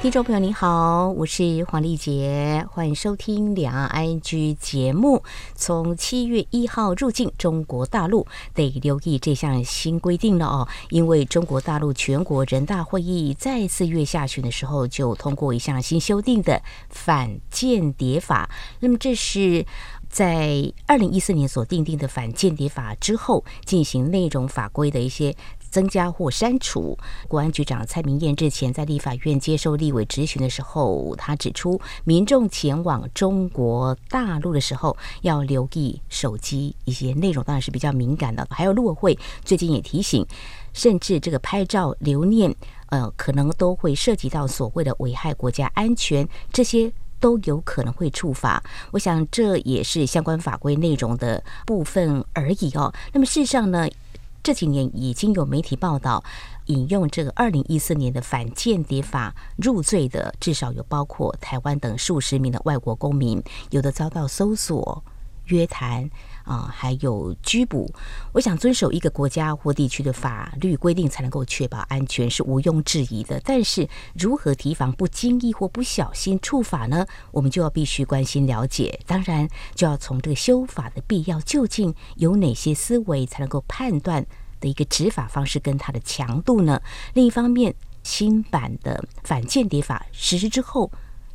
听众朋友，你好，我是黄丽杰，欢迎收听《两岸 ING》节目。从七月一号入境中国大陆，得留意这项新规定了哦，因为中国大陆全国人大会议在四月下旬的时候就通过一项新修订的反间谍法。那么这是在二零一四年所订定的反间谍法之后进行内容法规的一些。增加或删除。国安局长蔡明彦日前在立法院接受立委质询的时候，他指出，民众前往中国大陆的时候要留意手机一些内容，当然是比较敏感的。还有陆委会最近也提醒，甚至这个拍照留念，呃，可能都会涉及到所谓的危害国家安全，这些都有可能会触法。我想这也是相关法规内容的部分而已哦。那么事实上呢？这几年已经有媒体报道，引用这个二零一四年的反间谍法入罪的，至少有包括台湾等数十名的外国公民，有的遭到搜索、约谈啊，还有拘捕。我想遵守一个国家或地区的法律规定，才能够确保安全，是毋庸置疑的。但是如何提防不经意或不小心触法呢？我们就要必须关心了解。当然，就要从这个修法的必要，究竟有哪些思维，才能够判断的一个执法方式跟它的强度呢？另一方面，新版的反间谍法实施之后，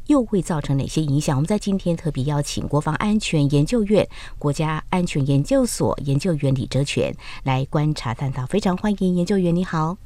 又会造成哪些影响？我们在今天特别邀请国防安全研究院国家安全研究所研究员李哲全来观察探讨。非常欢迎研究员，你好。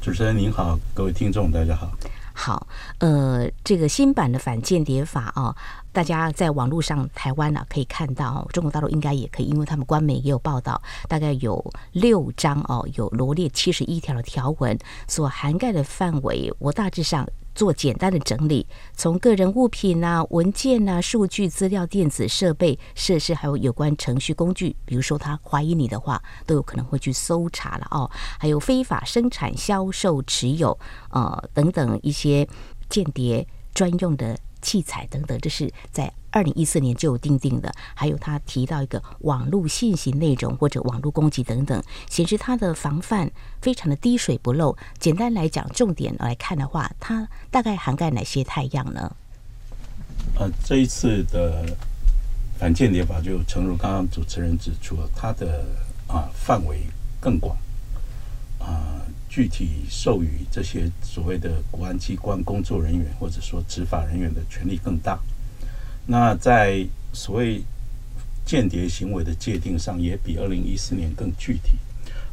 主持人您好，各位听众大家好。好，呃，这个新版的反间谍法啊，大家在网络上台湾呢、啊、可以看到，中国大陆应该也可以，因为他们官媒也有报道，大概有六章哦，有罗列七十一条的条文，所涵盖的范围，我大致上。做简单的整理，从个人物品啊、文件啊、数据资料、电子设备、设施，还有有关程序工具，比如说他怀疑你的话，都有可能会去搜查了哦。还有非法生产、销售、持有，呃等等一些间谍专用的。器材等等，这是在二零一四年就有订定的。还有他提到一个网络信息内容或者网络攻击等等，显示他的防范非常的滴水不漏。简单来讲，重点来看的话，它大概涵盖哪些太阳呢？呃，这一次的反间谍法就诚如刚刚主持人指出，它的啊范围更广啊。具体授予这些所谓的国安机关工作人员，或者说执法人员的权力更大。那在所谓间谍行为的界定上，也比二零一四年更具体。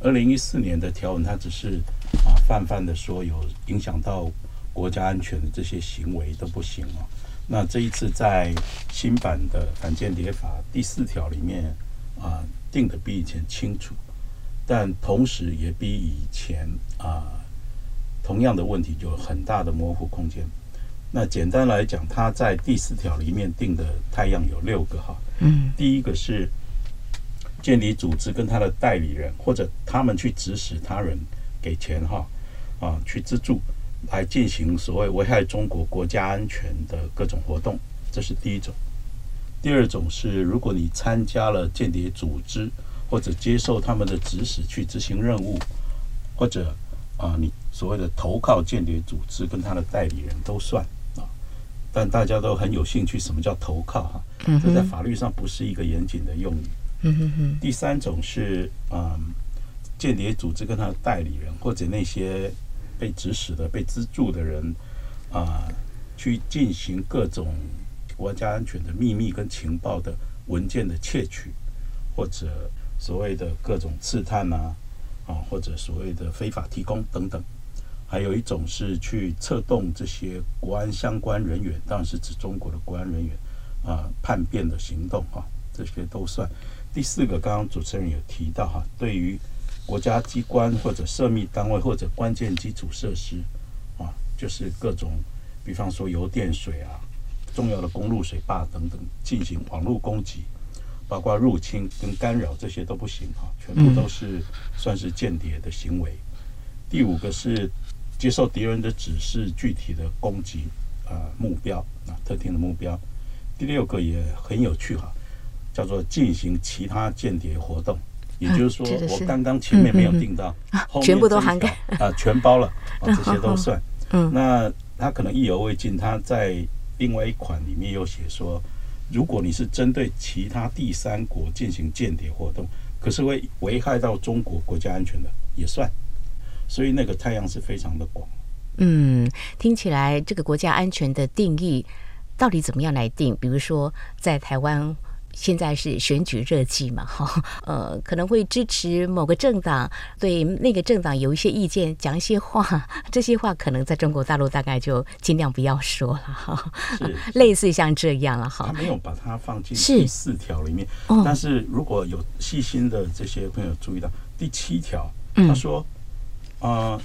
二零一四年的条文，它只是啊泛泛的说有影响到国家安全的这些行为都不行哦。那这一次在新版的反间谍法第四条里面啊，定的比以前清楚。但同时也比以前啊，同样的问题就有很大的模糊空间。那简单来讲，他在第四条里面定的太阳有六个哈。嗯。第一个是间谍组织跟他的代理人或者他们去指使他人给钱哈啊去资助来进行所谓危害中国国家安全的各种活动，这是第一种。第二种是如果你参加了间谍组织。或者接受他们的指使去执行任务，或者啊，你所谓的投靠间谍组织跟他的代理人都算啊。但大家都很有兴趣，什么叫投靠哈？这在法律上不是一个严谨的用语。嗯哼哼。第三种是啊，间谍组织跟他的代理人或者那些被指使的、被资助的人啊，去进行各种国家安全的秘密跟情报的文件的窃取，或者。所谓的各种刺探呐，啊，或者所谓的非法提供等等，还有一种是去策动这些国安相关人员，当然是指中国的国安人员啊，叛变的行动啊，这些都算。第四个，刚刚主持人有提到哈，对于国家机关或者涉密单位或者关键基础设施啊，就是各种，比方说油电水啊，重要的公路水坝等等，进行网络攻击。包括入侵跟干扰这些都不行哈，全部都是算是间谍的行为。第五个是接受敌人的指示，具体的攻击啊目标啊特定的目标。第六个也很有趣哈，叫做进行其他间谍活动，也就是说，我刚刚前面没有定到，全部都涵盖啊，全包了啊，这些都算。嗯，那他可能意犹未尽，他在另外一款里面又写说，如果你是针对其他第三国进行间谍活动，可是会危害到中国国家安全的，也算。所以那个太阳是非常的广。嗯，听起来这个国家安全的定义。到底怎么样来定？比如说，在台湾现在是选举热季嘛，哈，呃，可能会支持某个政党，对那个政党有一些意见，讲一些话，这些话可能在中国大陆大概就尽量不要说了，哈，类似像这样了，哈。他没有把它放进第四条里面，但是如果有细心的这些朋友注意到第七条，他说，啊、呃。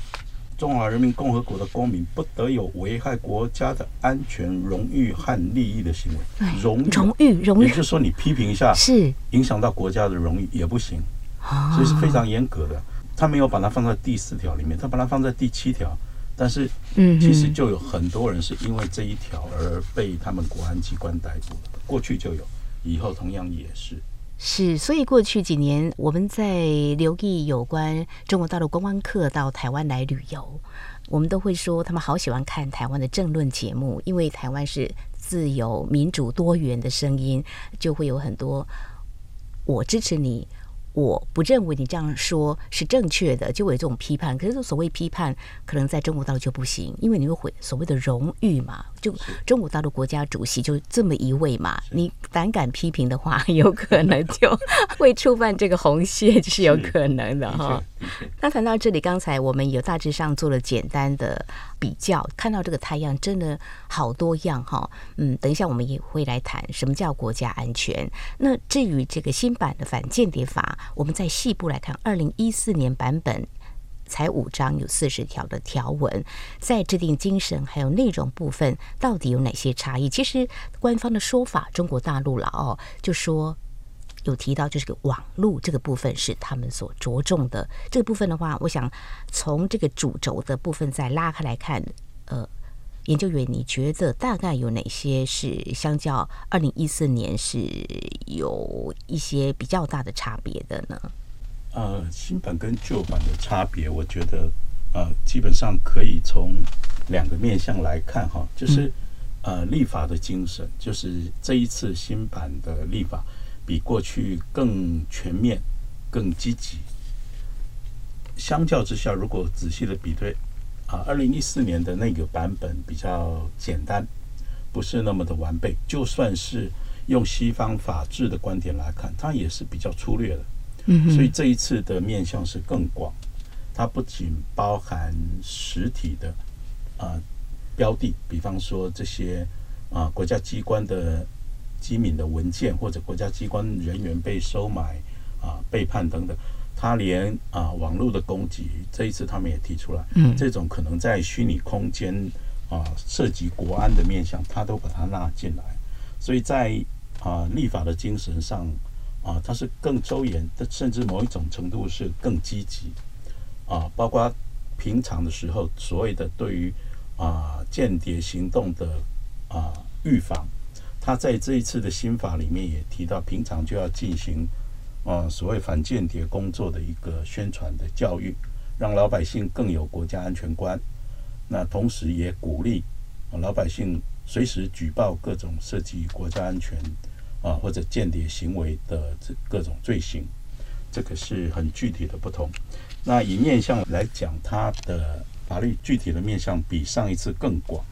中华人民共和国的公民不得有危害国家的安全、荣誉和利益的行为。荣荣誉，荣誉，也就是说，你批评一下，是影响到国家的荣誉也不行，所以是非常严格的。他没有把它放在第四条里面，他把它放在第七条。但是，嗯，其实就有很多人是因为这一条而被他们国安机关逮捕了。过去就有，以后同样也是。是，所以过去几年我们在留意有关中国大陆观光客到台湾来旅游，我们都会说他们好喜欢看台湾的政论节目，因为台湾是自由、民主、多元的声音，就会有很多我支持你。我不认为你这样说是正确的，就会有这种批判。可是所谓批判，可能在中国大陆就不行，因为你会毁所谓的荣誉嘛。就中国大陆国家主席就这么一位嘛，你胆敢批评的话，有可能就会触犯这个红线，是有可能的哈。那谈到这里，刚才我们有大致上做了简单的比较，看到这个太阳真的好多样哈。嗯，等一下我们也会来谈什么叫国家安全。那至于这个新版的反间谍法。我们再细部来看，二零一四年版本才五章，有四十条的条文，在制定精神还有内容部分，到底有哪些差异？其实官方的说法，中国大陆了哦，就说有提到，就是个网络这个部分是他们所着重的。这个部分的话，我想从这个主轴的部分再拉开来看，呃，研究员，你觉得大概有哪些是相较二零一四年是有一些比较大的差别的呢？呃，新版跟旧版的差别，我觉得呃，基本上可以从两个面向来看哈，就是呃，立法的精神，就是这一次新版的立法比过去更全面、更积极。相较之下，如果仔细的比对。啊，二零一四年的那个版本比较简单，不是那么的完备。就算是用西方法治的观点来看，它也是比较粗略的。嗯，所以这一次的面向是更广，它不仅包含实体的啊标的，比方说这些啊国家机关的机敏的文件，或者国家机关人员被收买啊背叛等等。他连啊网络的攻击，这一次他们也提出来，嗯，这种可能在虚拟空间啊涉及国安的面向，他都把它纳进来。所以在啊立法的精神上啊，它是更周延的，甚至某一种程度是更积极啊。包括平常的时候，所谓的对于啊间谍行动的啊预防，他在这一次的新法里面也提到，平常就要进行。啊，所谓反间谍工作的一个宣传的教育，让老百姓更有国家安全观。那同时也鼓励老百姓随时举报各种涉及国家安全啊或者间谍行为的这各种罪行。这个是很具体的不同。那以面向来讲，它的法律具体的面向比上一次更广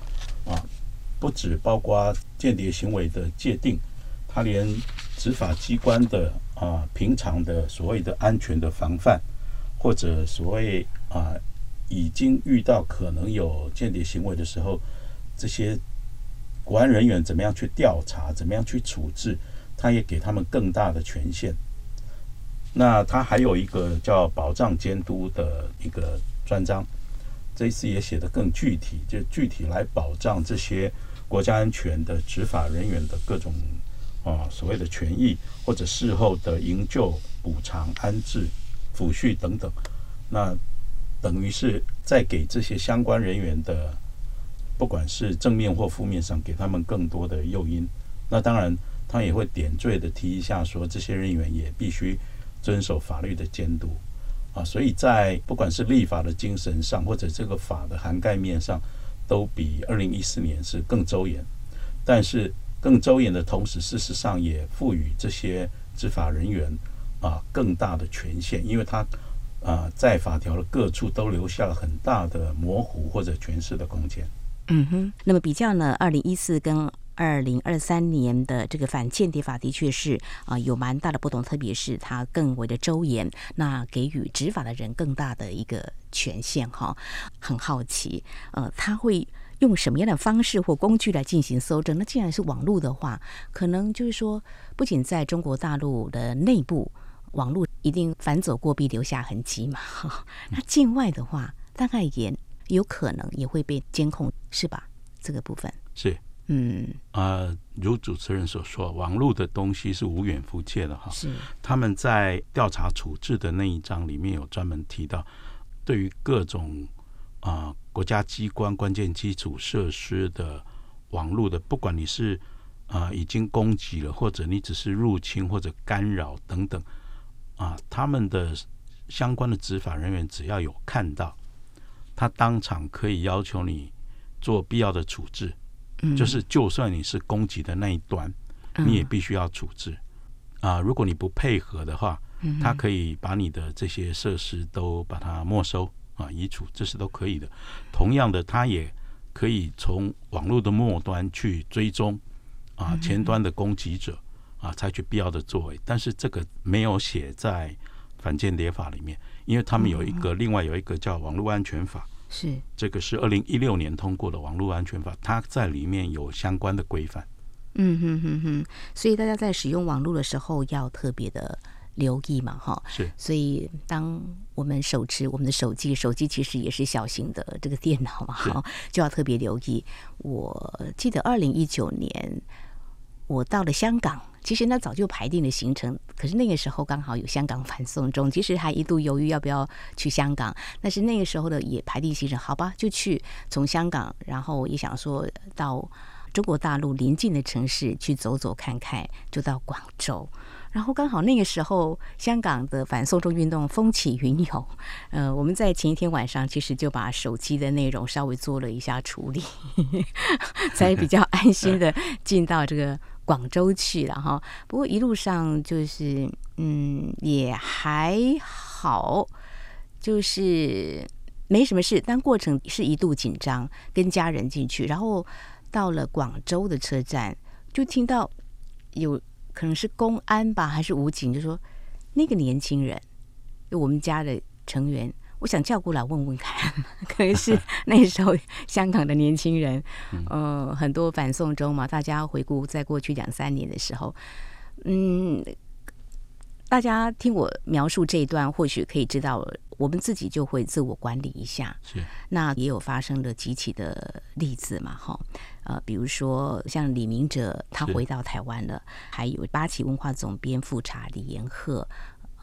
啊，不只包括间谍行为的界定，它连执法机关的。啊，平常的所谓的安全的防范，或者所谓啊，已经遇到可能有间谍行为的时候，这些国安人员怎么样去调查，怎么样去处置，他也给他们更大的权限。那他还有一个叫保障监督的一个专章，这一次也写得更具体，就具体来保障这些国家安全的执法人员的各种。啊，所谓的权益或者事后的营救、补偿、安置、抚恤等等，那等于是在给这些相关人员的，不管是正面或负面上，给他们更多的诱因。那当然，他也会点缀的提一下，说这些人员也必须遵守法律的监督啊。所以在不管是立法的精神上，或者这个法的涵盖面上，都比二零一四年是更周延。但是更周延的同时，事实上也赋予这些执法人员啊更大的权限，因为他啊在法条的各处都留下了很大的模糊或者诠释的空间。嗯哼，那么比较呢，二零一四跟二零二三年的这个反间谍法的确是啊有蛮大的不同，特别是它更为的周延，那给予执法的人更大的一个权限哈。很好奇，呃，他会用什么样的方式或工具来进行搜证？那既然是网络的话，可能就是说，不仅在中国大陆的内部，网络一定反走过必留下痕迹嘛。那境外的话，大概也有可能也会被监控，是吧？这个部分是。嗯啊、呃，如主持人所说，网络的东西是无远弗届的哈。是他们在调查处置的那一章里面有专门提到，对于各种啊、呃、国家机关关键基础设施的网络的，不管你是啊、呃、已经攻击了，或者你只是入侵或者干扰等等啊、呃，他们的相关的执法人员只要有看到，他当场可以要求你做必要的处置。就是，就算你是攻击的那一端，你也必须要处置啊！如果你不配合的话，他可以把你的这些设施都把它没收啊，移除，这是都可以的。同样的，他也可以从网络的末端去追踪啊前端的攻击者啊，采取必要的作为。但是这个没有写在反间谍法里面，因为他们有一个另外有一个叫网络安全法。是这个是二零一六年通过的网络安全法，它在里面有相关的规范。嗯哼哼哼，所以大家在使用网络的时候要特别的留意嘛，哈。是，所以当我们手持我们的手机，手机其实也是小型的这个电脑嘛，哈，就要特别留意。我记得二零一九年我到了香港。其实那早就排定了行程，可是那个时候刚好有香港反送中，其实还一度犹豫要不要去香港。但是那个时候的也排定行程，好吧，就去从香港，然后也想说到中国大陆邻近的城市去走走看看，就到广州。然后刚好那个时候香港的反送中运动风起云涌，呃，我们在前一天晚上其实就把手机的内容稍微做了一下处理，才比较安心的进到这个。广州去了哈，不过一路上就是嗯也还好，就是没什么事，但过程是一度紧张，跟家人进去，然后到了广州的车站，就听到有可能是公安吧，还是武警，就说那个年轻人，就我们家的成员。我想叫过来问问看，可是 那时候香港的年轻人，呃，很多反送中嘛，大家回顾在过去两三年的时候，嗯，大家听我描述这一段，或许可以知道，我们自己就会自我管理一下。是，那也有发生了几起的例子嘛，哈，呃，比如说像李明哲，他回到台湾了，还有八旗文化总编副查李延贺。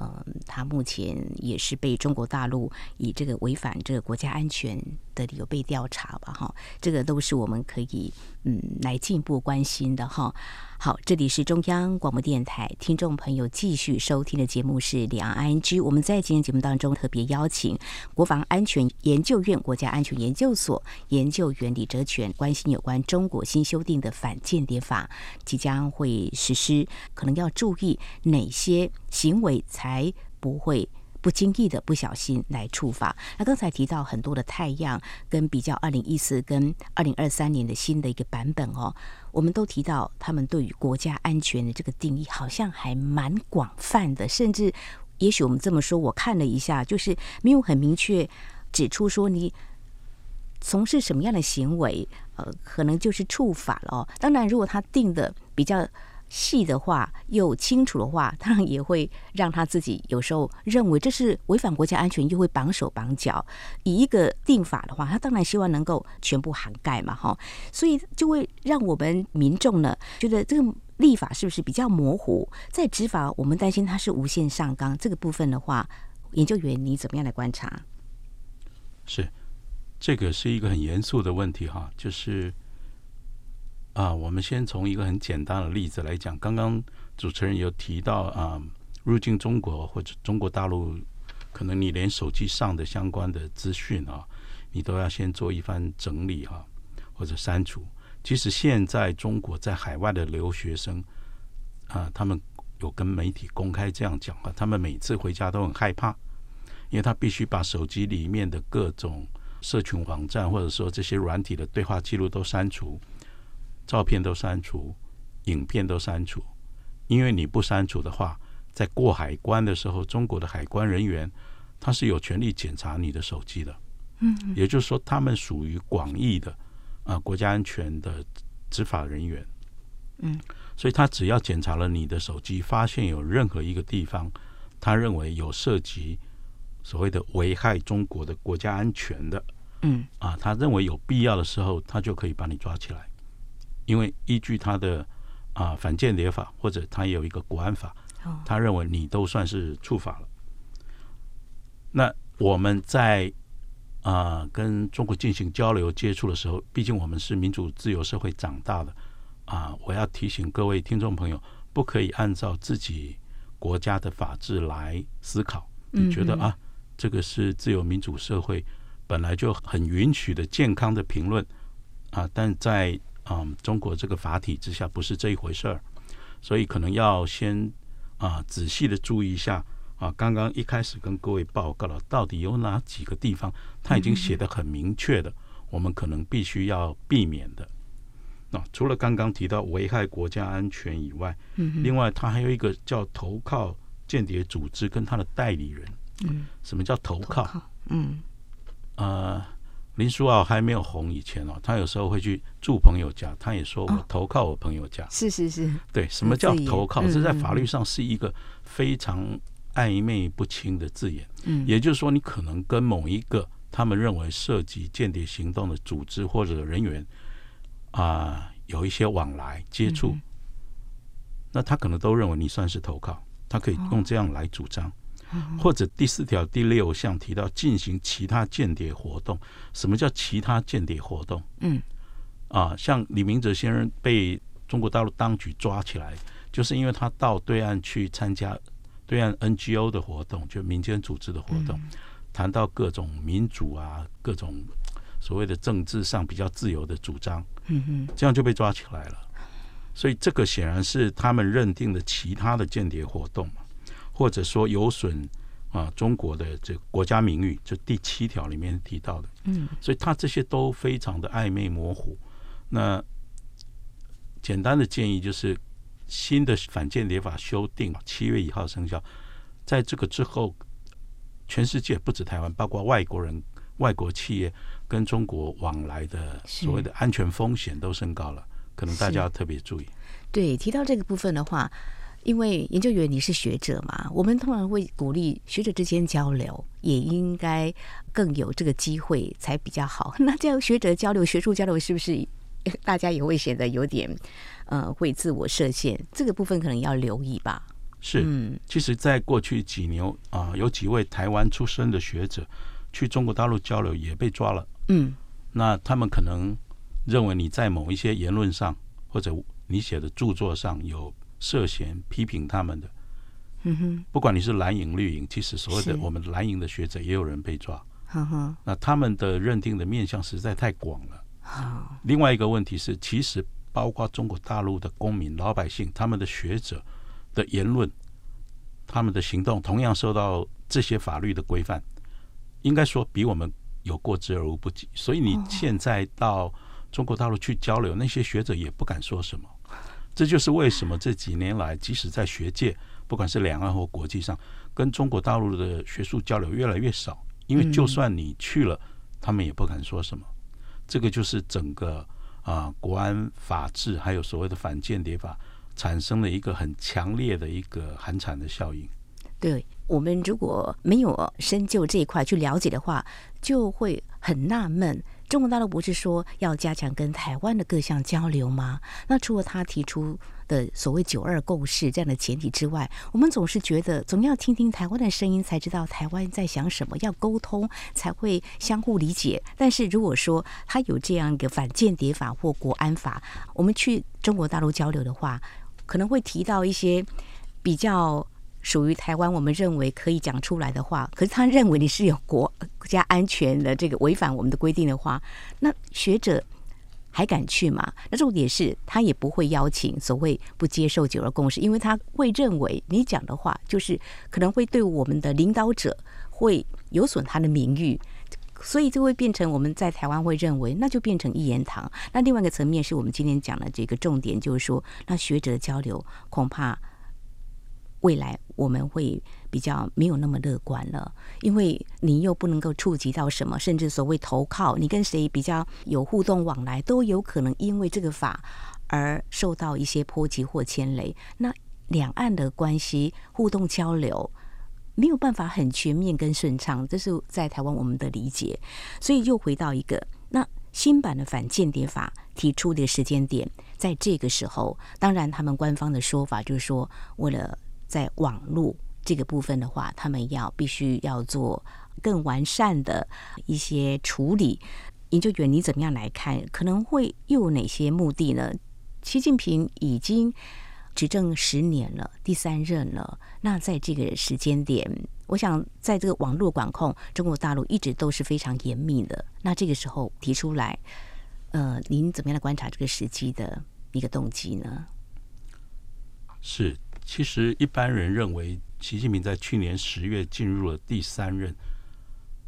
嗯，他目前也是被中国大陆以这个违反这个国家安全的理由被调查吧？哈，这个都是我们可以嗯来进一步关心的哈。好，这里是中央广播电台，听众朋友继续收听的节目是两岸 ING。我们在今天节目当中特别邀请国防安全研究院国家安全研究所研究员李哲全，关心有关中国新修订的反间谍法即将会实施，可能要注意哪些行为才不会。不经意的不小心来触发。那刚才提到很多的太阳跟比较，二零一四跟二零二三年的新的一个版本哦，我们都提到他们对于国家安全的这个定义好像还蛮广泛的，甚至也许我们这么说，我看了一下，就是没有很明确指出说你从事什么样的行为，呃，可能就是触法了哦。当然，如果他定的比较。细的话又清楚的话，当然也会让他自己有时候认为这是违反国家安全，又会绑手绑脚。以一个定法的话，他当然希望能够全部涵盖嘛，哈，所以就会让我们民众呢觉得这个立法是不是比较模糊？在执法，我们担心它是无限上纲这个部分的话，研究员你怎么样来观察？是这个是一个很严肃的问题哈，就是啊，我们先从一个很简单的例子来讲。刚刚主持人有提到啊，入境中国或者中国大陆，可能你连手机上的相关的资讯啊，你都要先做一番整理哈，或者删除。其实现在中国在海外的留学生啊，他们有跟媒体公开这样讲啊，他们每次回家都很害怕。因为他必须把手机里面的各种社群网站，或者说这些软体的对话记录都删除，照片都删除，影片都删除。因为你不删除的话，在过海关的时候，中国的海关人员他是有权利检查你的手机的。嗯，也就是说，他们属于广义的啊国家安全的执法人员。嗯，所以他只要检查了你的手机，发现有任何一个地方，他认为有涉及。所谓的危害中国的国家安全的，嗯啊，他认为有必要的时候，他就可以把你抓起来，因为依据他的啊反间谍法或者他也有一个国安法，他认为你都算是触法了。那我们在啊跟中国进行交流接触的时候，毕竟我们是民主自由社会长大的啊，我要提醒各位听众朋友，不可以按照自己国家的法治来思考，你觉得啊？这个是自由民主社会本来就很允许的健康的评论啊，但在嗯中国这个法体之下不是这一回事儿，所以可能要先啊仔细的注意一下啊。刚刚一开始跟各位报告了，到底有哪几个地方他已经写的很明确的，我们可能必须要避免的。那除了刚刚提到危害国家安全以外，另外他还有一个叫投靠间谍组织跟他的代理人。嗯，什么叫投靠？投靠嗯，呃，林书豪还没有红以前哦，他有时候会去住朋友家，他也说我投靠我朋友家。哦、是是是，对，什么叫投靠？这在法律上是一个非常暧昧不清的字眼。嗯，也就是说，你可能跟某一个他们认为涉及间谍行动的组织或者人员啊、呃、有一些往来接触，嗯、那他可能都认为你算是投靠，他可以用这样来主张。哦或者第四条第六项提到进行其他间谍活动，什么叫其他间谍活动？嗯，啊，像李明哲先生被中国大陆当局抓起来，就是因为他到对岸去参加对岸 NGO 的活动，就民间组织的活动，谈到各种民主啊，各种所谓的政治上比较自由的主张，嗯哼，这样就被抓起来了。所以这个显然是他们认定的其他的间谍活动。或者说有损啊中国的这个国家名誉，就第七条里面提到的，嗯，所以他这些都非常的暧昧模糊。那简单的建议就是，新的反间谍法修订七月一号生效，在这个之后，全世界不止台湾，包括外国人、外国企业跟中国往来的所谓的安全风险都升高了，可能大家要特别注意。对，提到这个部分的话。因为研究员你是学者嘛，我们通常会鼓励学者之间交流，也应该更有这个机会才比较好。那这样学者交流、学术交流，是不是大家也会显得有点呃会自我设限？这个部分可能要留意吧。是，嗯，其实，在过去几年啊，有几位台湾出身的学者去中国大陆交流也被抓了。嗯，那他们可能认为你在某一些言论上，或者你写的著作上有。涉嫌批评他们的，嗯哼，不管你是蓝营绿营，其实所谓的我们蓝营的学者也有人被抓，那他们的认定的面向实在太广了。另外一个问题是，其实包括中国大陆的公民老百姓，他们的学者的言论，他们的行动，同样受到这些法律的规范，应该说比我们有过之而无不及。所以你现在到中国大陆去交流，那些学者也不敢说什么。这就是为什么这几年来，即使在学界，不管是两岸或国际上，跟中国大陆的学术交流越来越少。因为就算你去了，他们也不敢说什么。这个就是整个啊国安法治还有所谓的反间谍法产生了一个很强烈的一个寒蝉的效应。对，我们如果没有深究这一块去了解的话，就会很纳闷。中国大陆不是说要加强跟台湾的各项交流吗？那除了他提出的所谓“九二共识”这样的前提之外，我们总是觉得总要听听台湾的声音，才知道台湾在想什么，要沟通才会相互理解。但是如果说他有这样一个反间谍法或国安法，我们去中国大陆交流的话，可能会提到一些比较。属于台湾，我们认为可以讲出来的话，可是他认为你是有国家安全的这个违反我们的规定的话，那学者还敢去吗？那重点是他也不会邀请所谓不接受九二共识，因为他会认为你讲的话就是可能会对我们的领导者会有损他的名誉，所以就会变成我们在台湾会认为那就变成一言堂。那另外一个层面是我们今天讲的这个重点，就是说那学者的交流恐怕。未来我们会比较没有那么乐观了，因为你又不能够触及到什么，甚至所谓投靠，你跟谁比较有互动往来，都有可能因为这个法而受到一些波及或牵累。那两岸的关系互动交流没有办法很全面跟顺畅，这是在台湾我们的理解。所以又回到一个，那新版的反间谍法提出的时间点，在这个时候，当然他们官方的说法就是说，为了在网络这个部分的话，他们要必须要做更完善的一些处理。研究员，你怎么样来看？可能会又有哪些目的呢？习近平已经执政十年了，第三任了。那在这个时间点，我想在这个网络管控，中国大陆一直都是非常严密的。那这个时候提出来，呃，您怎么样来观察这个时机的一个动机呢？是。其实一般人认为，习近平在去年十月进入了第三任，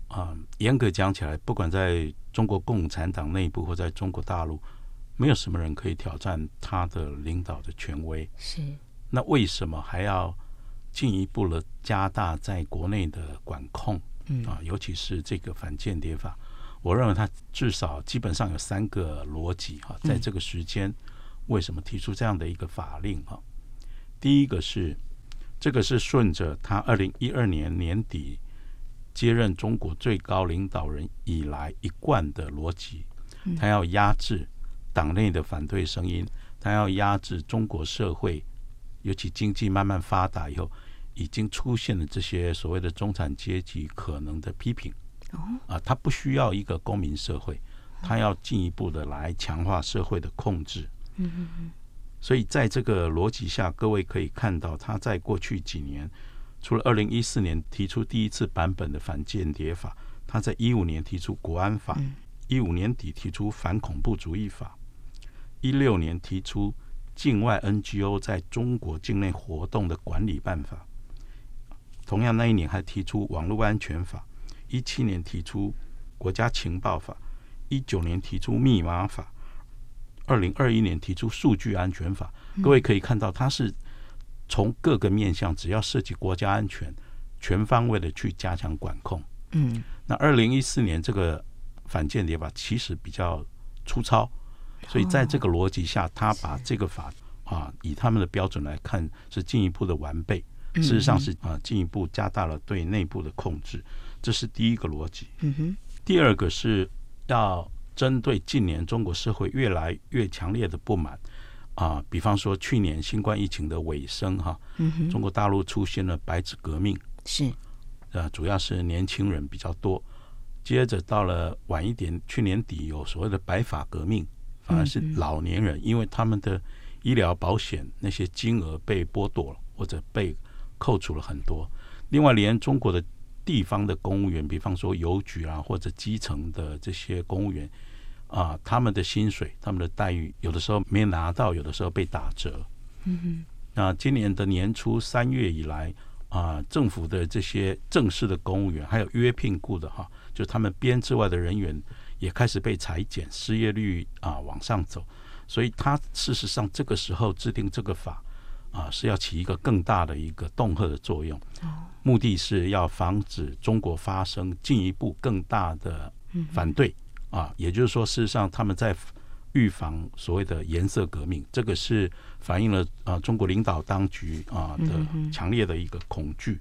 啊，严格讲起来，不管在中国共产党内部或在中国大陆，没有什么人可以挑战他的领导的权威。是。那为什么还要进一步的加大在国内的管控？嗯啊，尤其是这个反间谍法，我认为他至少基本上有三个逻辑哈，在这个时间为什么提出这样的一个法令哈？第一个是，这个是顺着他二零一二年年底接任中国最高领导人以来一贯的逻辑，他要压制党内的反对声音，他要压制中国社会，尤其经济慢慢发达以后，已经出现了这些所谓的中产阶级可能的批评。啊，他不需要一个公民社会，他要进一步的来强化社会的控制。所以，在这个逻辑下，各位可以看到，他在过去几年，除了二零一四年提出第一次版本的反间谍法，他在一五年提出国安法，一五年底提出反恐怖主义法，一六年提出境外 NGO 在中国境内活动的管理办法，同样那一年还提出网络安全法，一七年提出国家情报法，一九年提出密码法。二零二一年提出数据安全法，各位可以看到，它是从各个面向，只要涉及国家安全，全方位的去加强管控。嗯，那二零一四年这个反间谍法其实比较粗糙，所以在这个逻辑下，他把这个法啊，以他们的标准来看，是进一步的完备。事实上是啊，进一步加大了对内部的控制，这是第一个逻辑。嗯哼，第二个是要。针对近年中国社会越来越强烈的不满啊，比方说去年新冠疫情的尾声哈，中国大陆出现了白纸革命，是呃，主要是年轻人比较多。接着到了晚一点，去年底有所谓的白发革命，反而是老年人，因为他们的医疗保险那些金额被剥夺了，或者被扣除了很多。另外，连中国的。地方的公务员，比方说邮局啊，或者基层的这些公务员啊，他们的薪水、他们的待遇，有的时候没拿到，有的时候被打折。嗯哼。那今年的年初三月以来啊，政府的这些正式的公务员，还有约聘雇的哈，就他们编制外的人员也开始被裁减，失业率啊往上走。所以他事实上这个时候制定这个法。啊，是要起一个更大的一个恫吓的作用，目的是要防止中国发生进一步更大的反对啊，也就是说，事实上他们在预防所谓的颜色革命，这个是反映了啊中国领导当局啊的强烈的一个恐惧。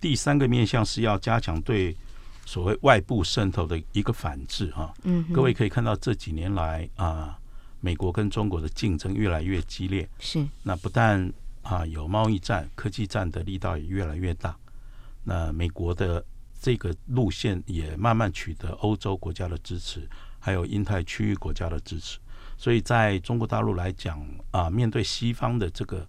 第三个面向是要加强对所谓外部渗透的一个反制啊。嗯，各位可以看到这几年来啊，美国跟中国的竞争越来越激烈。是。那不但啊有贸易战、科技战的力道也越来越大。那美国的这个路线也慢慢取得欧洲国家的支持，还有印太区域国家的支持。所以在中国大陆来讲啊，面对西方的这个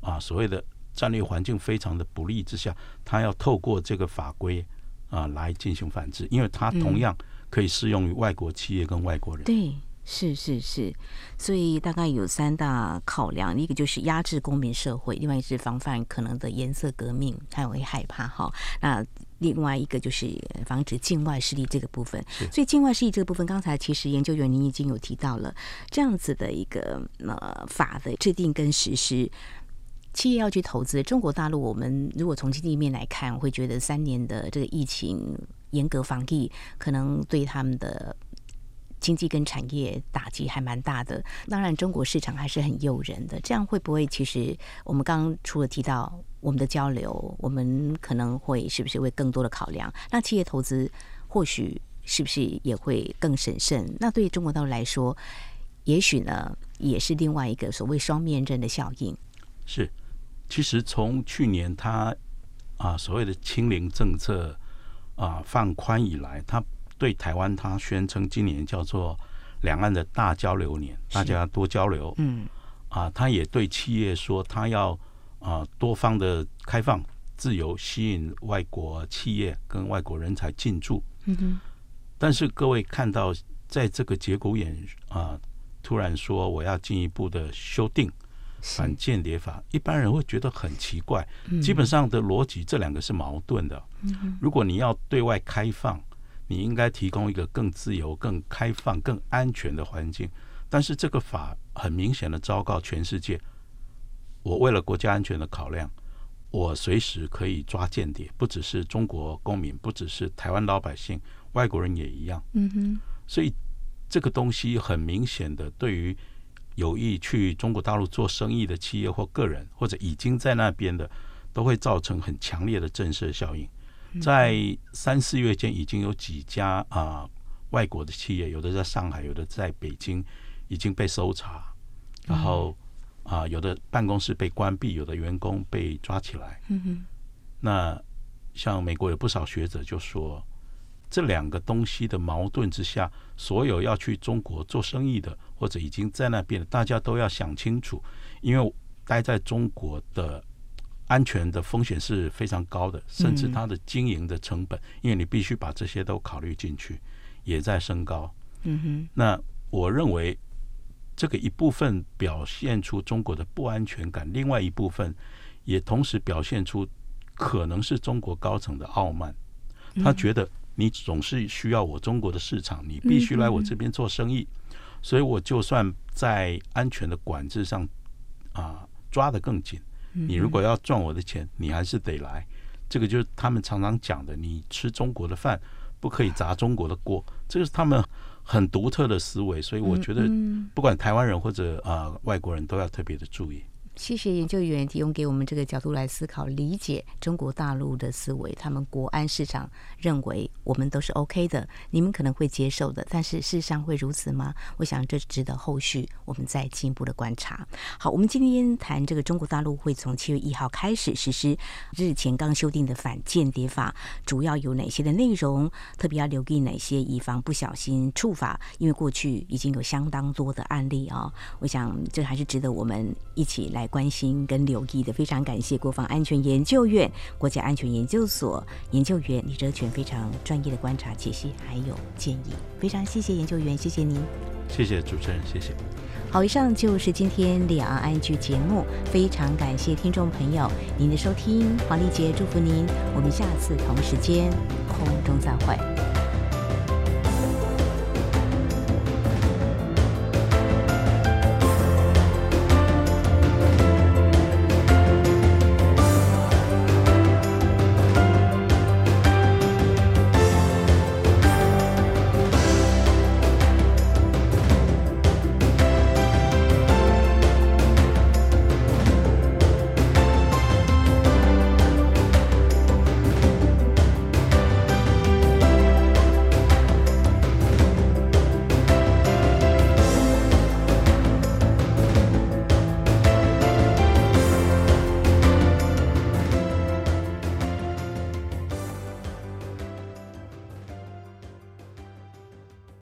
啊所谓的战略环境非常的不利之下，他要透过这个法规啊来进行反制，因为它同样可以适用于外国企业跟外国人。嗯、对。是是是，所以大概有三大考量，一个就是压制公民社会，另外一个是防范可能的颜色革命，他也会害怕哈。那另外一个就是防止境外势力这个部分。所以境外势力这个部分，刚才其实研究员您已经有提到了这样子的一个呃法的制定跟实施，企业要去投资。中国大陆，我们如果从经济面来看，会觉得三年的这个疫情严格防疫，可能对他们的。经济跟产业打击还蛮大的，当然中国市场还是很诱人的。这样会不会？其实我们刚刚除了提到我们的交流，我们可能会是不是会更多的考量？那企业投资或许是不是也会更审慎？那对中国大陆来说，也许呢也是另外一个所谓双面刃的效应。是，其实从去年他啊所谓的清零政策啊放宽以来，他。对台湾，他宣称今年叫做两岸的大交流年，大家多交流。嗯，啊，他也对企业说，他要啊多方的开放、自由，吸引外国企业跟外国人才进驻。嗯哼。但是各位看到，在这个节骨眼啊，突然说我要进一步的修订反间谍法，一般人会觉得很奇怪。基本上的逻辑，这两个是矛盾的。嗯。如果你要对外开放，你应该提供一个更自由、更开放、更安全的环境，但是这个法很明显的昭告全世界：我为了国家安全的考量，我随时可以抓间谍，不只是中国公民，不只是台湾老百姓，外国人也一样。嗯哼。所以这个东西很明显的，对于有意去中国大陆做生意的企业或个人，或者已经在那边的，都会造成很强烈的震慑效应。在三四月间，已经有几家啊外国的企业，有的在上海，有的在北京，已经被搜查，然后啊有的办公室被关闭，有的员工被抓起来。那像美国有不少学者就说，这两个东西的矛盾之下，所有要去中国做生意的，或者已经在那边的，大家都要想清楚，因为待在中国的。安全的风险是非常高的，甚至它的经营的成本，因为你必须把这些都考虑进去，也在升高。嗯哼。那我认为这个一部分表现出中国的不安全感，另外一部分也同时表现出可能是中国高层的傲慢。他觉得你总是需要我中国的市场，你必须来我这边做生意，所以我就算在安全的管制上啊抓得更紧。你如果要赚我的钱，你还是得来。这个就是他们常常讲的，你吃中国的饭，不可以砸中国的锅。这个是他们很独特的思维，所以我觉得，不管台湾人或者啊、呃、外国人都要特别的注意。谢谢研究员提供给我们这个角度来思考、理解中国大陆的思维。他们国安市场认为我们都是 OK 的，你们可能会接受的，但是事实上会如此吗？我想这值得后续我们再进一步的观察。好，我们今天谈这个中国大陆会从七月一号开始实施日前刚修订的反间谍法，主要有哪些的内容？特别要留意哪些，以防不小心触法？因为过去已经有相当多的案例啊、哦，我想这还是值得我们一起来。关心跟留意的，非常感谢国防安全研究院国家安全研究所研究员李哲全非常专业的观察、解析还有建议，非常谢谢研究员，谢谢您，谢谢主持人，谢谢。好，以上就是今天两岸 ING 节目，非常感谢听众朋友您的收听，黄丽杰祝福您，我们下次同时间空中再会。